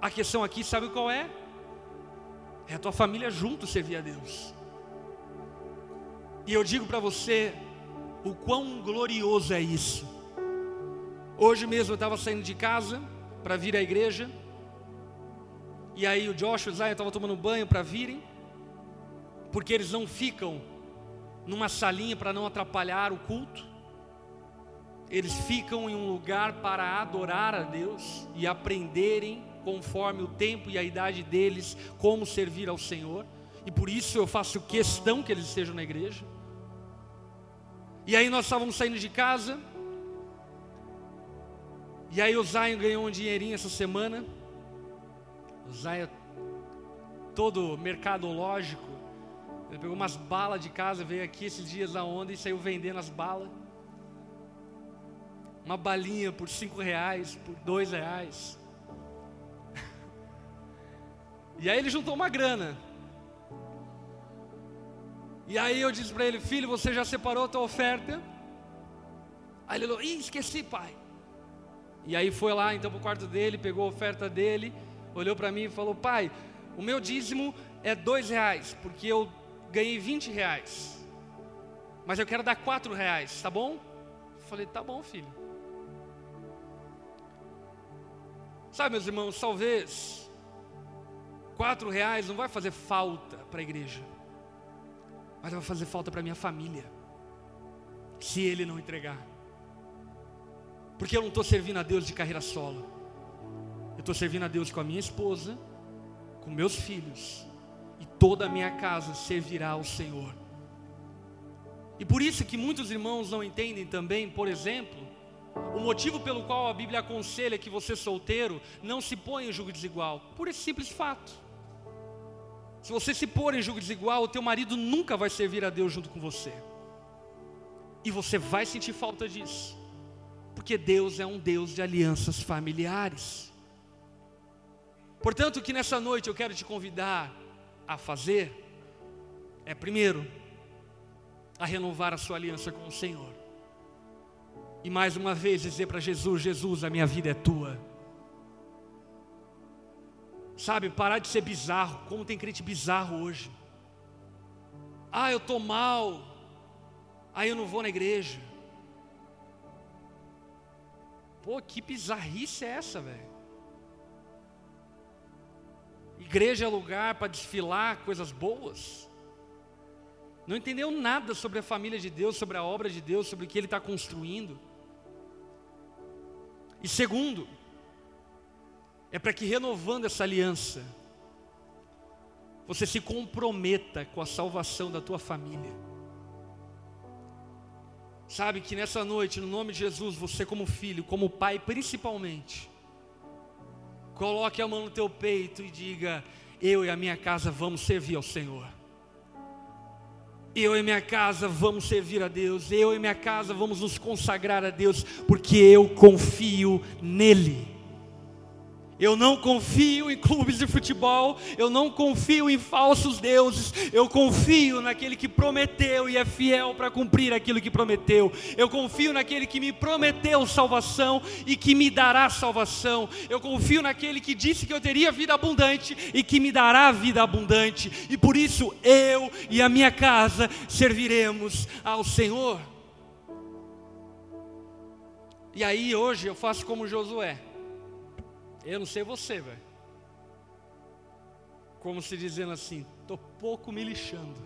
A: A questão aqui, sabe qual é? É a tua família junto servir a Deus. E eu digo para você o quão glorioso é isso. Hoje mesmo eu estava saindo de casa para vir à igreja. E aí o Josh e o Zion estavam tomando banho para virem. Porque eles não ficam numa salinha para não atrapalhar o culto. Eles ficam em um lugar para adorar a Deus e aprenderem conforme o tempo e a idade deles, como servir ao Senhor, e por isso eu faço questão que eles estejam na igreja. E aí nós estávamos saindo de casa, e aí o Zion ganhou um dinheirinho essa semana, o Zion todo mercadológico, ele pegou umas balas de casa, veio aqui esses dias da onda e saiu vendendo as balas. Uma balinha por cinco reais, por dois reais. E aí ele juntou uma grana. E aí eu disse para ele, filho, você já separou a tua oferta? Aí ele falou, ih, esqueci, pai. E aí foi lá então para o quarto dele, pegou a oferta dele, olhou para mim e falou, pai, o meu dízimo é dois reais, porque eu ganhei 20 reais. Mas eu quero dar quatro reais, tá bom? Eu falei, tá bom, filho. Sabe, meus irmãos, talvez Quatro reais não vai fazer falta para a igreja, mas vai fazer falta para minha família, se ele não entregar. Porque eu não estou servindo a Deus de carreira solo, eu estou servindo a Deus com a minha esposa, com meus filhos, e toda a minha casa servirá ao Senhor. E por isso que muitos irmãos não entendem também, por exemplo, o motivo pelo qual a Bíblia aconselha que você solteiro não se ponha em julgo desigual, por esse simples fato. Se você se pôr em julgo desigual, o teu marido nunca vai servir a Deus junto com você. E você vai sentir falta disso. Porque Deus é um Deus de alianças familiares. Portanto, o que nessa noite eu quero te convidar a fazer é primeiro a renovar a sua aliança com o Senhor. E mais uma vez dizer para Jesus: Jesus, a minha vida é tua. Sabe, parar de ser bizarro, como tem crente bizarro hoje. Ah, eu estou mal, aí eu não vou na igreja. Pô, que bizarrice é essa, velho? Igreja é lugar para desfilar coisas boas. Não entendeu nada sobre a família de Deus, sobre a obra de Deus, sobre o que Ele está construindo. E segundo, é para que renovando essa aliança, você se comprometa com a salvação da tua família. Sabe que nessa noite, no nome de Jesus, você como filho, como pai principalmente, coloque a mão no teu peito e diga: Eu e a minha casa vamos servir ao Senhor. Eu e minha casa vamos servir a Deus. Eu e minha casa vamos nos consagrar a Deus, porque eu confio nele. Eu não confio em clubes de futebol, eu não confio em falsos deuses, eu confio naquele que prometeu e é fiel para cumprir aquilo que prometeu. Eu confio naquele que me prometeu salvação e que me dará salvação. Eu confio naquele que disse que eu teria vida abundante e que me dará vida abundante. E por isso eu e a minha casa serviremos ao Senhor. E aí hoje eu faço como Josué. Eu não sei você, velho. Como se dizendo assim, tô pouco me lixando.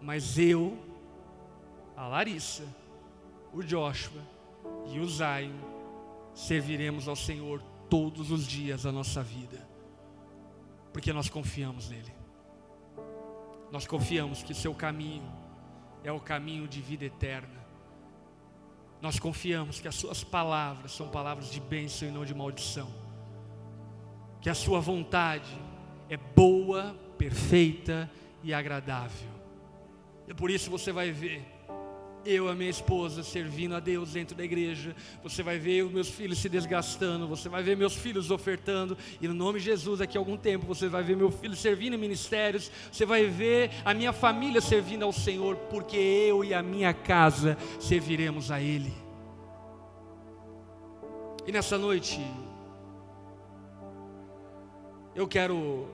A: Mas eu, a Larissa, o Joshua e o Zion serviremos ao Senhor todos os dias da nossa vida. Porque nós confiamos nele. Nós confiamos que seu caminho é o caminho de vida eterna. Nós confiamos que as Suas palavras são palavras de bênção e não de maldição. Que a Sua vontade é boa, perfeita e agradável. E por isso você vai ver eu e a minha esposa servindo a Deus dentro da igreja, você vai ver os meus filhos se desgastando, você vai ver meus filhos ofertando, e no nome de Jesus, daqui a algum tempo, você vai ver meu filho servindo em ministérios, você vai ver a minha família servindo ao Senhor, porque eu e a minha casa serviremos a Ele. E nessa noite, eu quero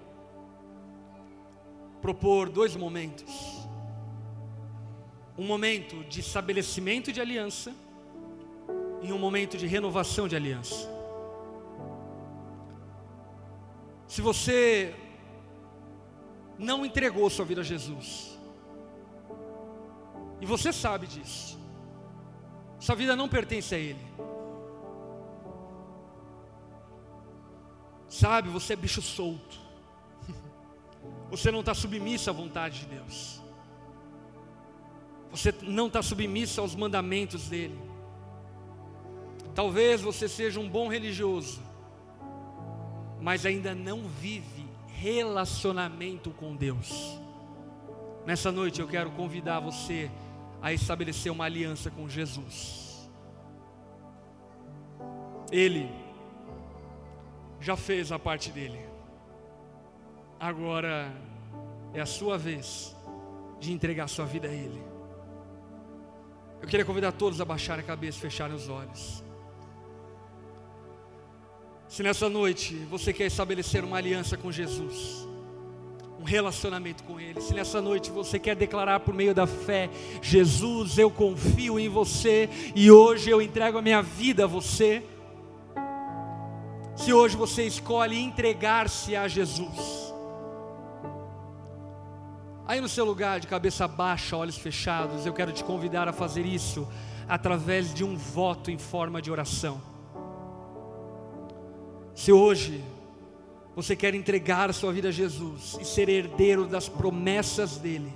A: propor dois momentos um momento de estabelecimento de aliança e um momento de renovação de aliança. Se você não entregou sua vida a Jesus, e você sabe disso, sua vida não pertence a Ele. Sabe, você é bicho solto. Você não está submisso à vontade de Deus. Você não está submisso aos mandamentos dele. Talvez você seja um bom religioso, mas ainda não vive relacionamento com Deus. Nessa noite eu quero convidar você a estabelecer uma aliança com Jesus. Ele já fez a parte dele. Agora é a sua vez de entregar sua vida a Ele. Eu queria convidar todos a baixarem a cabeça fecharem os olhos. Se nessa noite você quer estabelecer uma aliança com Jesus, um relacionamento com Ele, se nessa noite você quer declarar por meio da fé: Jesus, eu confio em você e hoje eu entrego a minha vida a você. Se hoje você escolhe entregar-se a Jesus, Aí no seu lugar, de cabeça baixa, olhos fechados, eu quero te convidar a fazer isso através de um voto em forma de oração. Se hoje você quer entregar sua vida a Jesus e ser herdeiro das promessas dEle,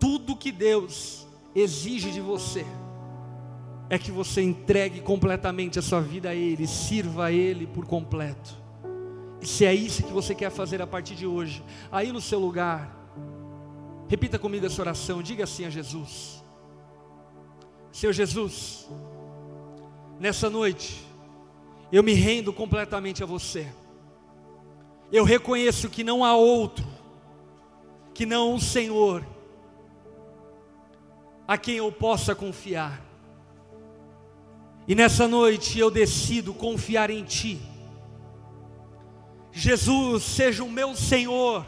A: tudo que Deus exige de você é que você entregue completamente a sua vida a Ele, sirva a Ele por completo. Se é isso que você quer fazer a partir de hoje, aí no seu lugar, repita comigo essa oração, diga assim a Jesus: Senhor Jesus, nessa noite, eu me rendo completamente a você. Eu reconheço que não há outro, que não o Senhor, a quem eu possa confiar. E nessa noite eu decido confiar em Ti Jesus seja o meu Senhor,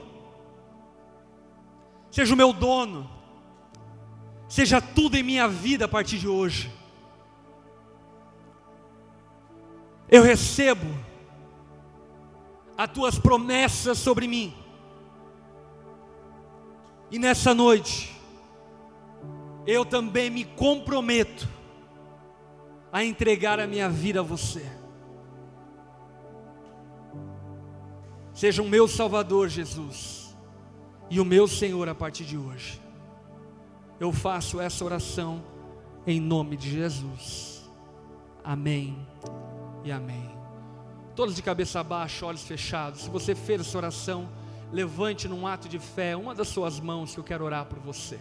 A: seja o meu dono, seja tudo em minha vida a partir de hoje. Eu recebo as tuas promessas sobre mim, e nessa noite, eu também me comprometo a entregar a minha vida a você. Seja o meu Salvador, Jesus, e o meu Senhor a partir de hoje. Eu faço essa oração em nome de Jesus. Amém e amém. Todos de cabeça baixa, olhos fechados. Se você fez essa oração, levante num ato de fé uma das suas mãos que eu quero orar por você.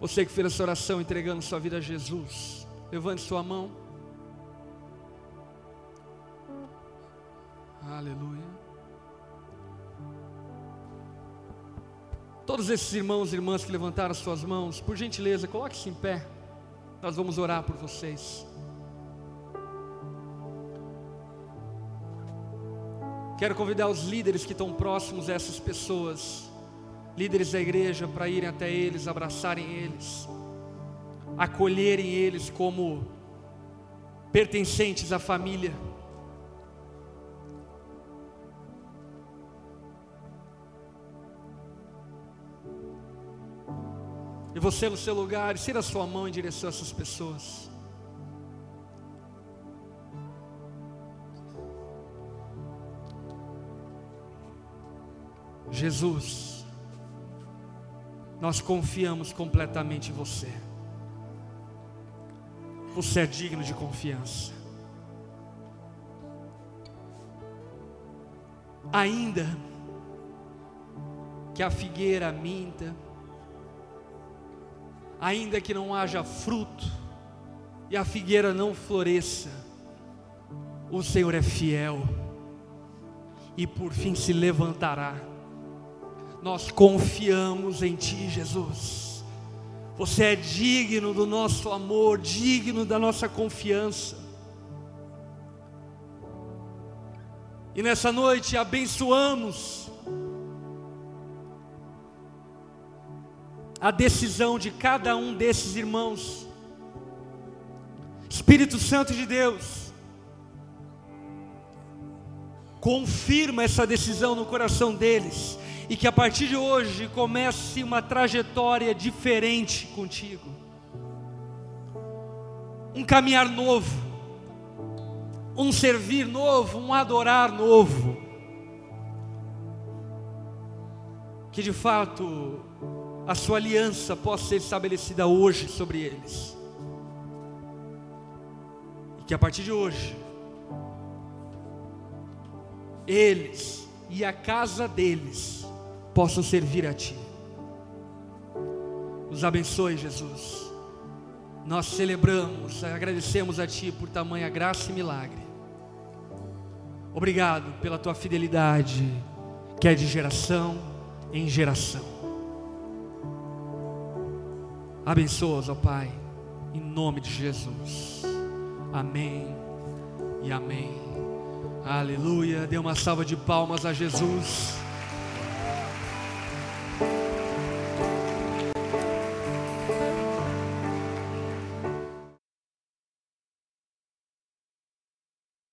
A: Você que fez essa oração entregando sua vida a Jesus, levante sua mão. Aleluia. Todos esses irmãos e irmãs que levantaram suas mãos, por gentileza, coloque-se em pé. Nós vamos orar por vocês. Quero convidar os líderes que estão próximos a essas pessoas, líderes da igreja, para irem até eles, abraçarem eles, acolherem eles como pertencentes à família. E você no seu lugar, estira a sua mão em direção a essas pessoas. Jesus, nós confiamos completamente em você. Você é digno de confiança. Ainda que a figueira minta, ainda que não haja fruto e a figueira não floresça, o Senhor é fiel e por fim se levantará. Nós confiamos em Ti, Jesus. Você é digno do nosso amor, digno da nossa confiança. E nessa noite abençoamos a decisão de cada um desses irmãos. Espírito Santo de Deus, confirma essa decisão no coração deles e que a partir de hoje comece uma trajetória diferente contigo. Um caminhar novo, um servir novo, um adorar novo. Que de fato a sua aliança possa ser estabelecida hoje sobre eles. E que a partir de hoje, eles e a casa deles possam servir a Ti. Nos abençoe, Jesus. Nós celebramos, agradecemos a Ti por tamanha graça e milagre. Obrigado pela Tua fidelidade, que é de geração em geração. Abençoa-os, ó Pai, em nome de Jesus. Amém e amém. Aleluia. Dê uma salva de palmas a Jesus.